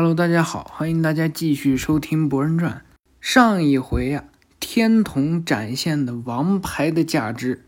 Hello，大家好，欢迎大家继续收听《博人传》。上一回呀，天童展现的王牌的价值，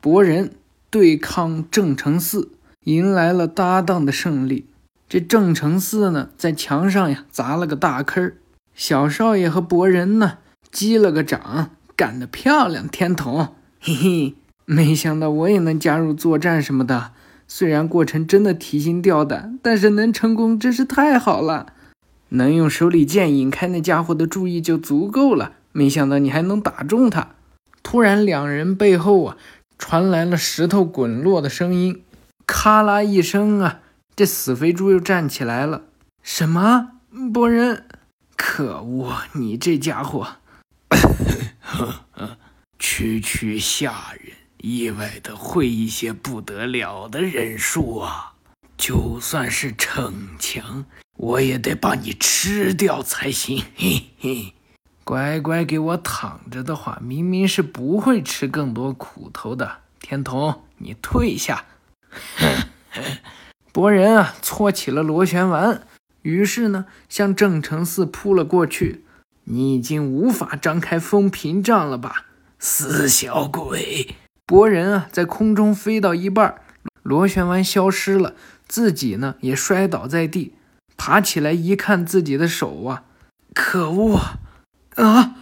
博人对抗郑成四，迎来了搭档的胜利。这郑成四呢，在墙上呀砸了个大坑儿，小少爷和博人呢击了个掌，干得漂亮！天童，嘿嘿，没想到我也能加入作战什么的。虽然过程真的提心吊胆，但是能成功真是太好了。能用手里剑引开那家伙的注意就足够了。没想到你还能打中他。突然，两人背后啊传来了石头滚落的声音，咔啦一声啊，这死肥猪又站起来了。什么？博人？可恶！你这家伙，区区下人。意外的会一些不得了的忍术啊！就算是逞强，我也得把你吃掉才行。嘿嘿，乖乖给我躺着的话，明明是不会吃更多苦头的。天童，你退下！博人啊，搓起了螺旋丸，于是呢，向郑成四扑了过去。你已经无法张开风屏障了吧，死小鬼！博人啊，在空中飞到一半，螺旋丸消失了，自己呢也摔倒在地。爬起来一看，自己的手啊，可恶啊！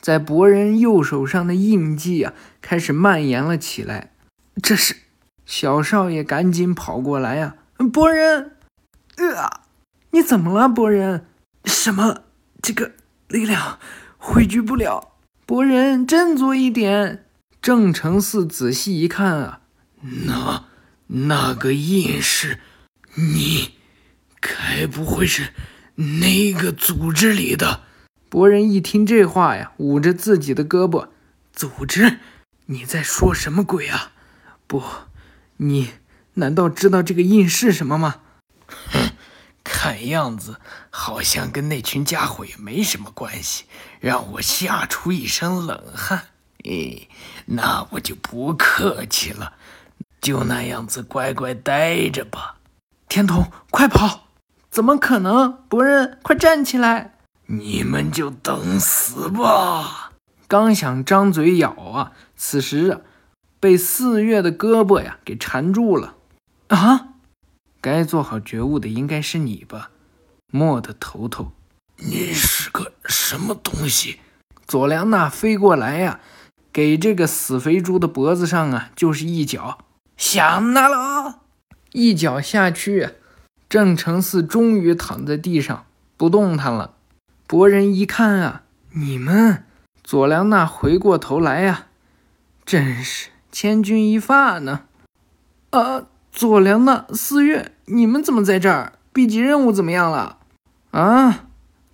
在博人右手上的印记啊，开始蔓延了起来。这是小少爷赶紧跑过来呀！博人，啊，你怎么了，博人？什么？这个力量汇聚不了。博人，振作一点。郑成嗣仔细一看啊，那那个印是，你该不会是那个组织里的？博人一听这话呀，捂着自己的胳膊，组织？你在说什么鬼啊？不，你难道知道这个印是什么吗？哼，看样子好像跟那群家伙也没什么关系，让我吓出一身冷汗。哎，那我就不客气了，就那样子乖乖待着吧。天童，快跑！怎么可能？博人，快站起来！你们就等死吧！刚想张嘴咬啊，此时啊，被四月的胳膊呀给缠住了。啊！该做好觉悟的应该是你吧，莫的头头。你是个什么东西？佐良娜飞过来呀！给这个死肥猪的脖子上啊，就是一脚，想那了，一脚下去，郑成四终于躺在地上不动弹了。博人一看啊，你们佐良娜回过头来呀，真是千钧一发呢。啊，佐良娜、四月，你们怎么在这儿？B 级任务怎么样了？啊？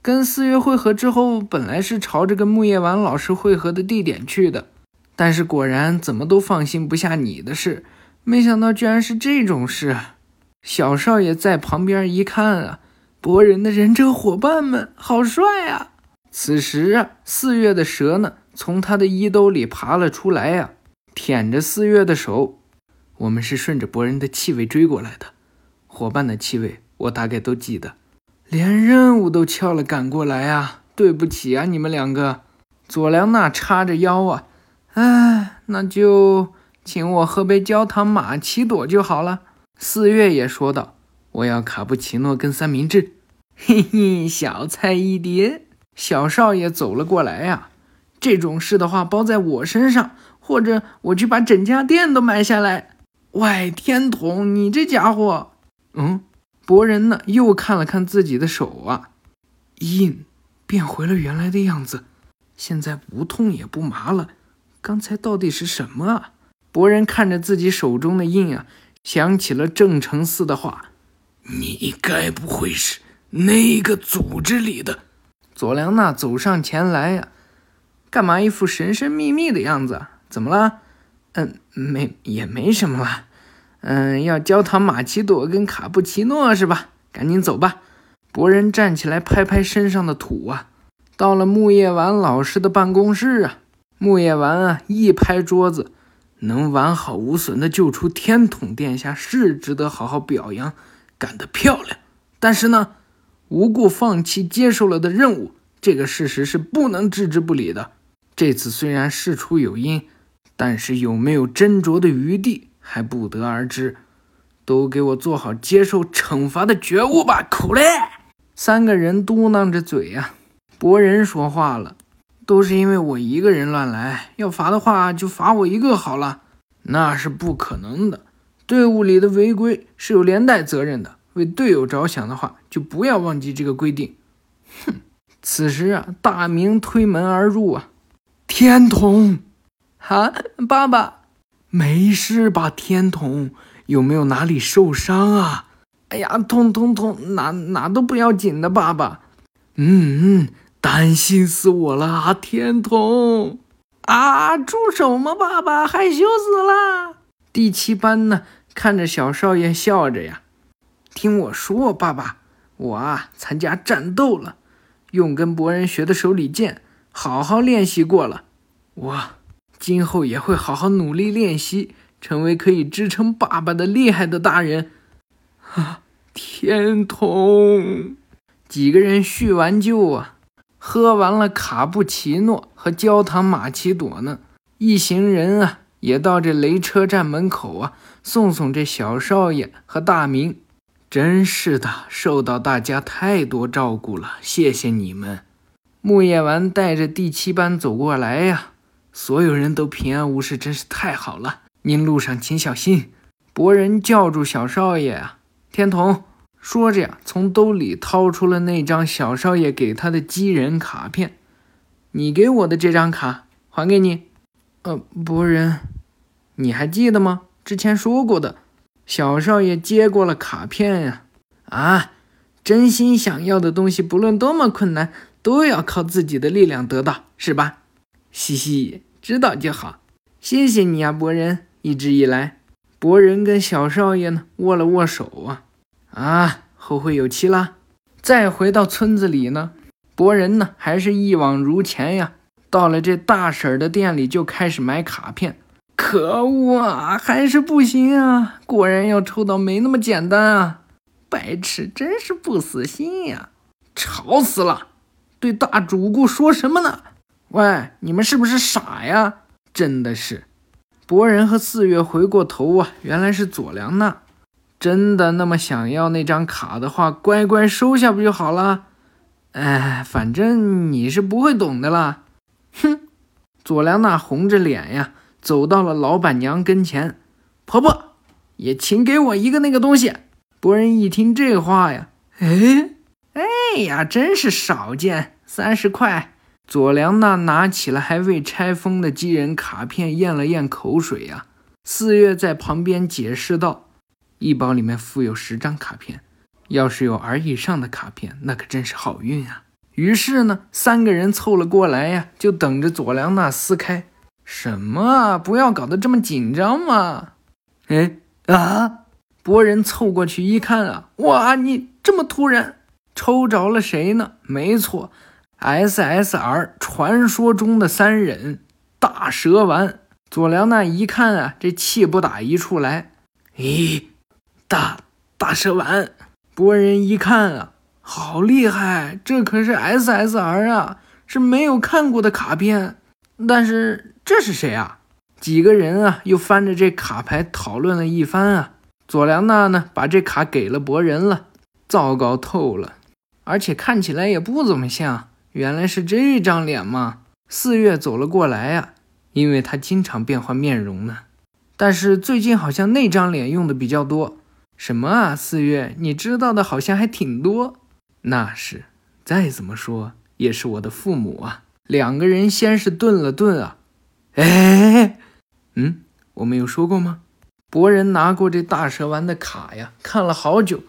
跟四月会合之后，本来是朝着跟木叶丸老师会合的地点去的。但是果然怎么都放心不下你的事，没想到居然是这种事。小少爷在旁边一看啊，博人的忍者伙伴们好帅啊！此时啊，四月的蛇呢，从他的衣兜里爬了出来呀，舔着四月的手。我们是顺着博人的气味追过来的，伙伴的气味我大概都记得，连任务都翘了赶过来啊！对不起啊，你们两个。佐良娜叉着腰啊。哎，那就请我喝杯焦糖玛奇朵就好了。四月也说道：“我要卡布奇诺跟三明治。”嘿嘿，小菜一碟。小少爷走了过来呀，这种事的话包在我身上，或者我去把整家店都买下来。喂，天童，你这家伙，嗯，博人呢？又看了看自己的手啊，印变回了原来的样子，现在不痛也不麻了。刚才到底是什么啊？博人看着自己手中的印啊，想起了郑成嗣的话：“你该不会是那个组织里的？”佐良娜走上前来呀，干嘛一副神神秘秘的样子？怎么了？嗯，没，也没什么了。嗯，要焦糖玛奇朵跟卡布奇诺是吧？赶紧走吧。博人站起来，拍拍身上的土啊，到了木叶丸老师的办公室啊。木叶丸啊，一拍桌子，能完好无损的救出天统殿下，是值得好好表扬，干得漂亮。但是呢，无故放弃接受了的任务，这个事实是不能置之不理的。这次虽然事出有因，但是有没有斟酌的余地还不得而知。都给我做好接受惩罚的觉悟吧！苦嘞！三个人嘟囔着嘴呀。博人说话了：“都是因为我一个人乱来，要罚的话就罚我一个好了。”那是不可能的，队伍里的违规是有连带责任的。为队友着想的话，就不要忘记这个规定。哼！此时啊，大明推门而入啊，天童，啊，爸爸，没事吧？天童。有没有哪里受伤啊？哎呀，痛痛痛，哪哪都不要紧的，爸爸。嗯嗯，担心死我了，天童。啊，住手嘛，爸爸，害羞死了。第七班呢，看着小少爷笑着呀。听我说，爸爸，我啊参加战斗了，用跟博人学的手里剑，好好练习过了。我今后也会好好努力练习。成为可以支撑爸爸的厉害的大人，啊！天童，几个人叙完旧啊，喝完了卡布奇诺和焦糖玛奇朵呢，一行人啊也到这雷车站门口啊，送送这小少爷和大明。真是的，受到大家太多照顾了，谢谢你们。木叶丸带着第七班走过来呀，所有人都平安无事，真是太好了。您路上请小心。博人叫住小少爷啊，天童说着呀，从兜里掏出了那张小少爷给他的机人卡片。你给我的这张卡还给你。呃，博人，你还记得吗？之前说过的。小少爷接过了卡片呀。啊，真心想要的东西，不论多么困难，都要靠自己的力量得到，是吧？嘻嘻，知道就好。谢谢你啊，博人。一直以来，博人跟小少爷呢握了握手啊啊，后会有期啦！再回到村子里呢，博人呢还是一往如前呀。到了这大婶的店里就开始买卡片。可恶啊，还是不行啊！果然要抽到没那么简单啊！白痴，真是不死心呀！吵死了！对大主顾说什么呢？喂，你们是不是傻呀？真的是。博人和四月回过头啊，原来是佐良娜。真的那么想要那张卡的话，乖乖收下不就好了？哎，反正你是不会懂的啦。哼！佐良娜红着脸呀，走到了老板娘跟前。婆婆，也请给我一个那个东西。博人一听这话呀，哎，哎呀，真是少见，三十块。佐良娜拿起了还未拆封的机人卡片，咽了咽口水呀。四月在旁边解释道：“一包里面附有十张卡片，要是有 R 以上的卡片，那可真是好运啊。”于是呢，三个人凑了过来呀，就等着佐良娜撕开。什么啊？不要搞得这么紧张嘛！哎啊！博人凑过去一看啊，哇，你这么突然，抽着了谁呢？没错。SSR 传说中的三忍大蛇丸，佐良娜一看啊，这气不打一处来。咦，大大蛇丸，博人一看啊，好厉害，这可是 SSR 啊，是没有看过的卡片。但是这是谁啊？几个人啊，又翻着这卡牌讨论了一番啊。佐良娜呢，把这卡给了博人了，糟糕透了，而且看起来也不怎么像。原来是这张脸嘛？四月走了过来呀，因为他经常变换面容呢。但是最近好像那张脸用的比较多。什么啊，四月，你知道的好像还挺多。那是，再怎么说也是我的父母啊。两个人先是顿了顿啊，哎，嗯，我没有说过吗？博人拿过这大蛇丸的卡呀，看了好久。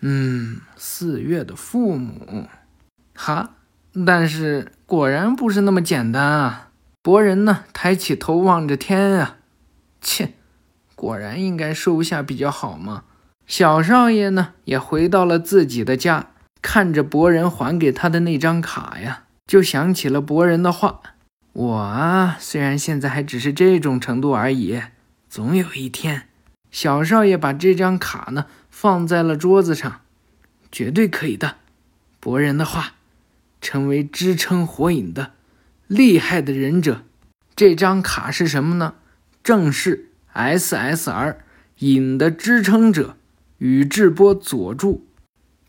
嗯，四月的父母，哈。但是果然不是那么简单啊！博人呢，抬起头望着天啊，切，果然应该收下比较好嘛。小少爷呢，也回到了自己的家，看着博人还给他的那张卡呀，就想起了博人的话：我啊，虽然现在还只是这种程度而已，总有一天，小少爷把这张卡呢放在了桌子上，绝对可以的。博人的话，成为支撑火影的厉害的忍者。这张卡是什么呢？正是 SSR 影的支撑者宇智波佐助。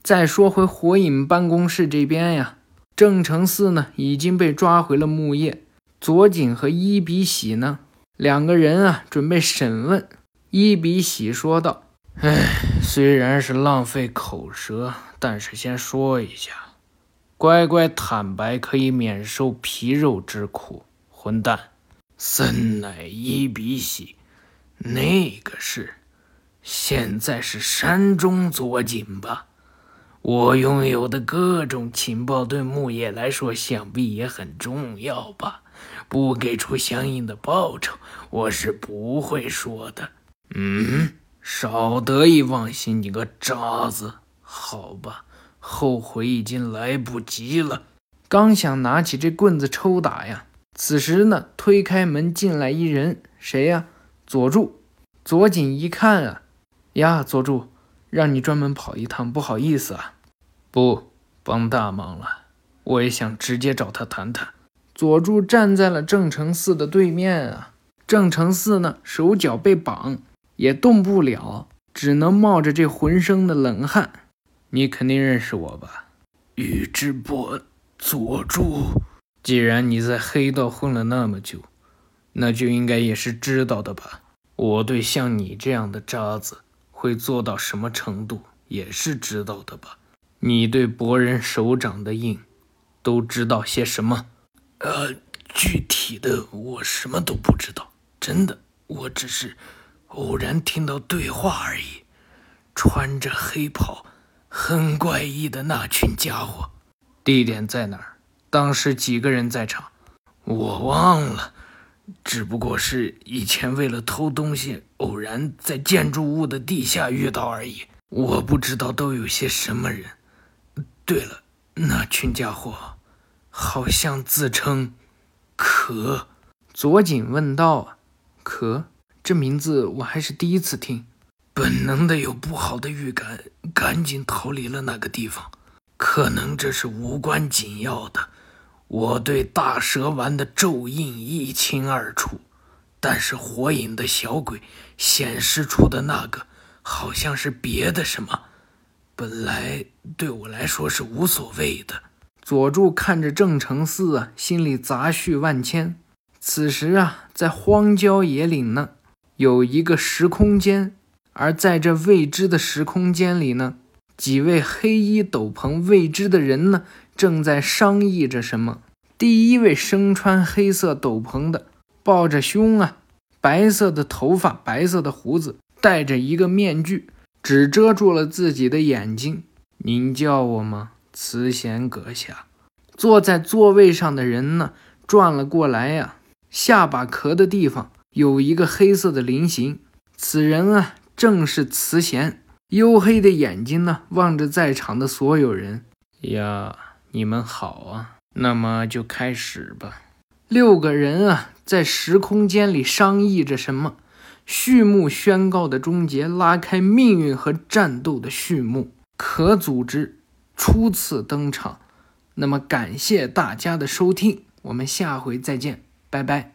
再说回火影办公室这边呀，正成寺呢已经被抓回了木叶，佐井和伊比喜呢两个人啊准备审问。伊比喜说道。唉，虽然是浪费口舌，但是先说一下，乖乖坦白可以免受皮肉之苦。混蛋，森乃伊比喜，那个是，现在是山中佐井吧？我拥有的各种情报对木叶来说，想必也很重要吧？不给出相应的报酬，我是不会说的。嗯。少得意忘形，你个渣子！好吧，后悔已经来不及了。刚想拿起这棍子抽打呀，此时呢，推开门进来一人，谁呀？佐助。佐井一看啊，呀，佐助，让你专门跑一趟，不好意思啊。不帮大忙了，我也想直接找他谈谈。佐助站在了郑成四的对面啊，郑成四呢，手脚被绑。也动不了，只能冒着这浑身的冷汗。你肯定认识我吧，宇智波佐助。既然你在黑道混了那么久，那就应该也是知道的吧？我对像你这样的渣子会做到什么程度，也是知道的吧？你对博人手掌的印，都知道些什么？呃，具体的我什么都不知道，真的，我只是。偶然听到对话而已。穿着黑袍、很怪异的那群家伙，地点在哪儿？当时几个人在场？我忘了。只不过是以前为了偷东西，偶然在建筑物的地下遇到而已。我不知道都有些什么人。对了，那群家伙好像自称“可”。佐井问道：“可？”这名字我还是第一次听，本能的有不好的预感，赶紧逃离了那个地方。可能这是无关紧要的，我对大蛇丸的咒印一清二楚，但是火影的小鬼显示出的那个好像是别的什么，本来对我来说是无所谓的。佐助看着正成寺啊，心里杂绪万千。此时啊，在荒郊野岭呢。有一个时空间，而在这未知的时空间里呢，几位黑衣斗篷未知的人呢，正在商议着什么。第一位身穿黑色斗篷的，抱着胸啊，白色的头发，白色的胡子，戴着一个面具，只遮住了自己的眼睛。您叫我吗，慈贤阁下？坐在座位上的人呢，转了过来呀，下巴壳的地方。有一个黑色的菱形，此人啊，正是慈贤。黝黑的眼睛呢，望着在场的所有人。呀，你们好啊！那么就开始吧。六个人啊，在时空间里商议着什么。序幕宣告的终结，拉开命运和战斗的序幕。可组织初次登场。那么，感谢大家的收听，我们下回再见，拜拜。